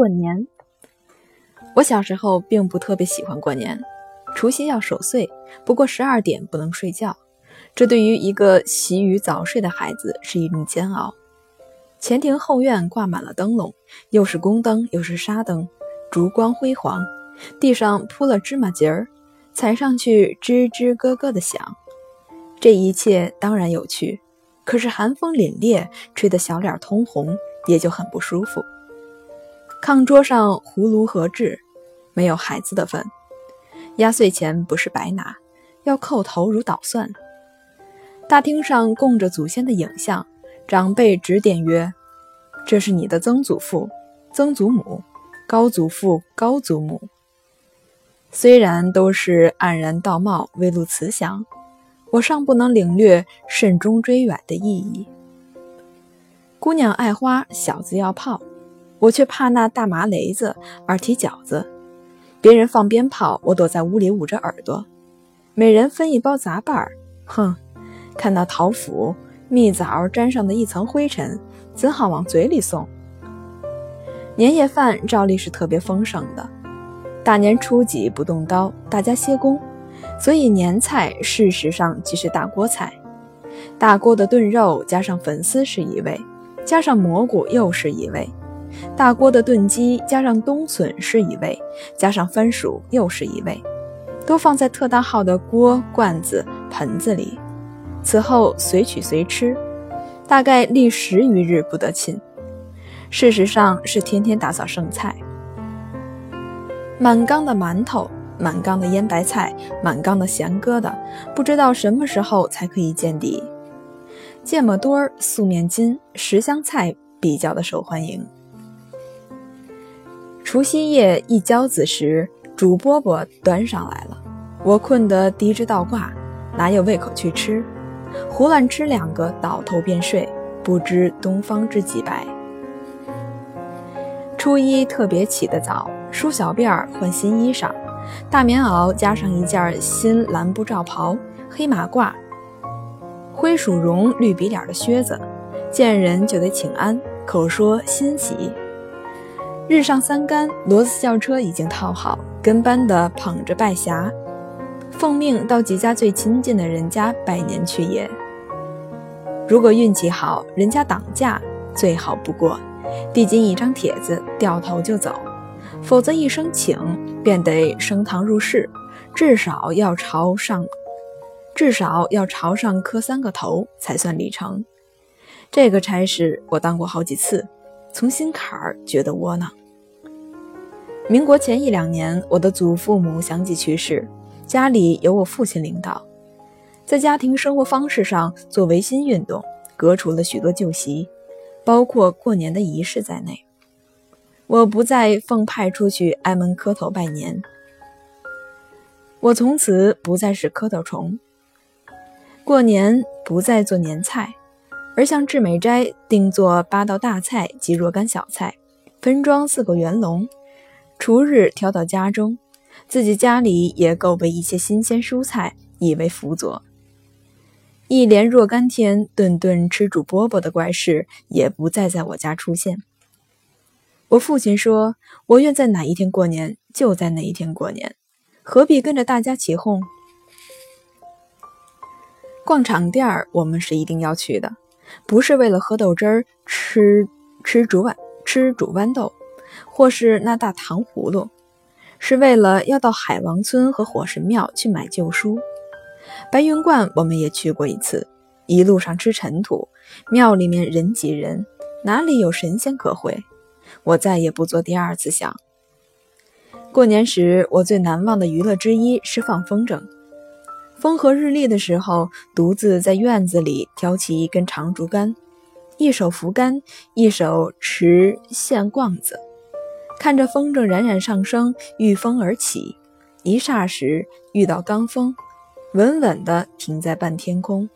过年。我小时候并不特别喜欢过年，除夕要守岁，不过十二点不能睡觉，这对于一个习于早睡的孩子是一种煎熬。前庭后院挂满了灯笼，又是宫灯又是纱灯，烛光辉煌，地上铺了芝麻节儿，踩上去吱吱咯咯的响。这一切当然有趣，可是寒风凛冽，吹得小脸通红，也就很不舒服。炕桌上葫芦何至？没有孩子的份。压岁钱不是白拿，要叩头如捣蒜。大厅上供着祖先的影像，长辈指点曰：“这是你的曾祖父、曾祖母、高祖父、高祖母。”虽然都是黯然道貌、微露慈祥，我尚不能领略慎终追远的意义。姑娘爱花，小子要炮。我却怕那大麻雷子，而提饺子。别人放鞭炮，我躲在屋里捂着耳朵。每人分一包杂拌儿，哼！看到桃脯、蜜枣沾上的一层灰尘，怎好往嘴里送？年夜饭照例是特别丰盛的。大年初几不动刀，大家歇工，所以年菜事实上即是大锅菜。大锅的炖肉加上粉丝是一味，加上蘑菇又是一味。大锅的炖鸡加上冬笋是一味，加上番薯又是一味，都放在特大号的锅、罐子、盆子里。此后随取随吃，大概历十余日不得寝。事实上是天天打扫剩菜，满缸的馒头，满缸的腌白菜，满缸的咸疙瘩，不知道什么时候才可以见底。芥末墩儿、素面筋、十香菜比较的受欢迎。除夕夜一交子时，煮饽饽端上来了，我困得低着倒挂，哪有胃口去吃？胡乱吃两个，倒头便睡，不知东方之几白。初一特别起得早，梳小辫儿，换新衣裳，大棉袄加上一件新蓝布罩袍，黑马褂，灰鼠绒绿鼻脸的靴子，见人就得请安，口说欣喜。日上三竿，骡子轿车已经套好，跟班的捧着拜匣，奉命到几家最亲近的人家拜年去也。如果运气好，人家挡驾，最好不过，递进一张帖子，掉头就走；否则一声请，便得升堂入室，至少要朝上，至少要朝上磕三个头，才算礼成。这个差事我当过好几次，从心坎儿觉得窝囊。民国前一两年，我的祖父母相继去世，家里由我父亲领导，在家庭生活方式上做维新运动，革除了许多旧习，包括过年的仪式在内。我不再奉派出去挨门磕头拜年，我从此不再是磕头虫。过年不再做年菜，而向志美斋定做八道大菜及若干小菜，分装四个圆笼。除日挑到家中，自己家里也够备一些新鲜蔬菜，以为辅佐。一连若干天，顿顿吃煮饽饽的怪事也不再在我家出现。我父亲说：“我愿在哪一天过年，就在哪一天过年，何必跟着大家起哄？”逛场店儿，我们是一定要去的，不是为了喝豆汁儿、吃吃煮碗、吃煮豌豆。或是那大糖葫芦，是为了要到海王村和火神庙去买旧书。白云观我们也去过一次，一路上吃尘土，庙里面人挤人，哪里有神仙可会？我再也不做第二次想。过年时，我最难忘的娱乐之一是放风筝。风和日丽的时候，独自在院子里挑起一根长竹竿，一手扶竿，一手持线棍子。看着风筝冉冉上升，御风而起，一霎时遇到罡风，稳稳地停在半天空。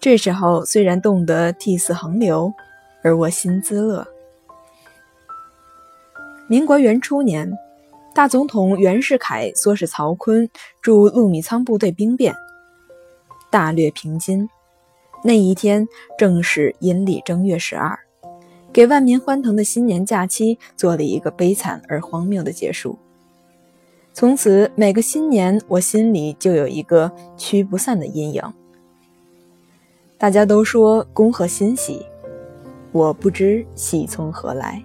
这时候虽然冻得涕泗横流，而我心滋乐。民国元初年，大总统袁世凯唆使曹锟驻陆米仓部队兵变，大略平津。那一天正是阴历正月十二。给万民欢腾的新年假期做了一个悲惨而荒谬的结束。从此，每个新年，我心里就有一个驱不散的阴影。大家都说恭贺新喜，我不知喜从何来。